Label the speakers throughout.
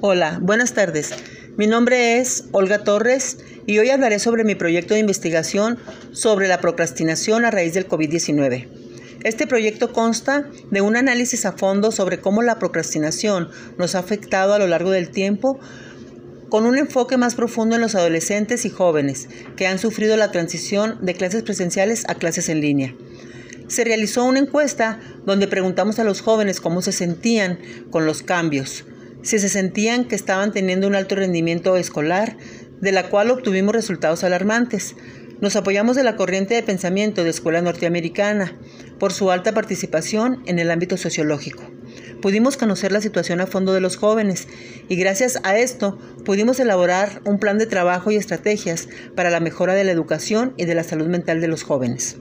Speaker 1: Hola, buenas tardes. Mi nombre es Olga Torres y hoy hablaré sobre mi proyecto de investigación sobre la procrastinación a raíz del COVID-19. Este proyecto consta de un análisis a fondo sobre cómo la procrastinación nos ha afectado a lo largo del tiempo con un enfoque más profundo en los adolescentes y jóvenes que han sufrido la transición de clases presenciales a clases en línea. Se realizó una encuesta donde preguntamos a los jóvenes cómo se sentían con los cambios, si se sentían que estaban teniendo un alto rendimiento escolar, de la cual obtuvimos resultados alarmantes. Nos apoyamos de la corriente de pensamiento de escuela norteamericana por su alta participación en el ámbito sociológico. Pudimos conocer la situación a fondo de los jóvenes y gracias a esto pudimos elaborar un plan de trabajo y estrategias para la mejora de la educación y de la salud mental de los jóvenes.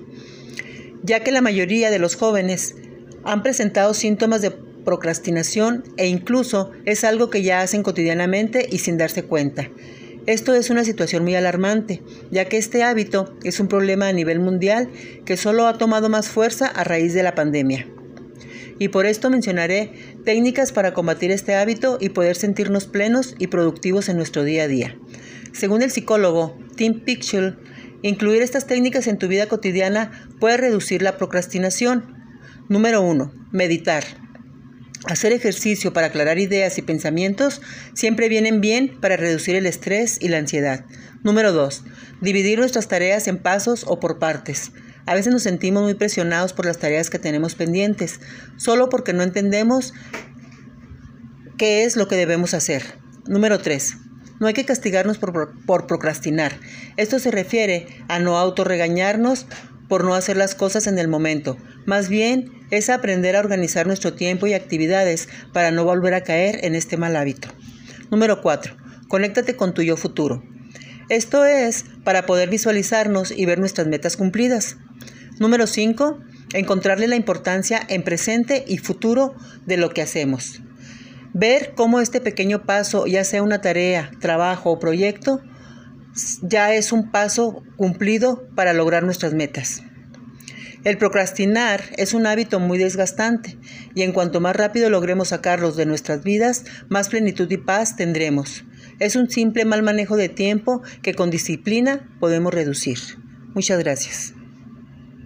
Speaker 1: Ya que la mayoría de los jóvenes han presentado síntomas de procrastinación e incluso es algo que ya hacen cotidianamente y sin darse cuenta. Esto es una situación muy alarmante, ya que este hábito es un problema a nivel mundial que solo ha tomado más fuerza a raíz de la pandemia. Y por esto mencionaré técnicas para combatir este hábito y poder sentirnos plenos y productivos en nuestro día a día. Según el psicólogo Tim Picture, incluir estas técnicas en tu vida cotidiana puede reducir la procrastinación. Número 1. Meditar. Hacer ejercicio para aclarar ideas y pensamientos siempre vienen bien para reducir el estrés y la ansiedad. Número 2. Dividir nuestras tareas en pasos o por partes. A veces nos sentimos muy presionados por las tareas que tenemos pendientes, solo porque no entendemos qué es lo que debemos hacer. Número 3. No hay que castigarnos por, por procrastinar. Esto se refiere a no autorregañarnos por no hacer las cosas en el momento. Más bien es aprender a organizar nuestro tiempo y actividades para no volver a caer en este mal hábito. Número 4. Conéctate con tu yo futuro. Esto es para poder visualizarnos y ver nuestras metas cumplidas. Número 5. Encontrarle la importancia en presente y futuro de lo que hacemos. Ver cómo este pequeño paso, ya sea una tarea, trabajo o proyecto, ya es un paso cumplido para lograr nuestras metas. El procrastinar es un hábito muy desgastante y en cuanto más rápido logremos sacarlos de nuestras vidas, más plenitud y paz tendremos. Es un simple mal manejo de tiempo que con disciplina podemos reducir. Muchas gracias.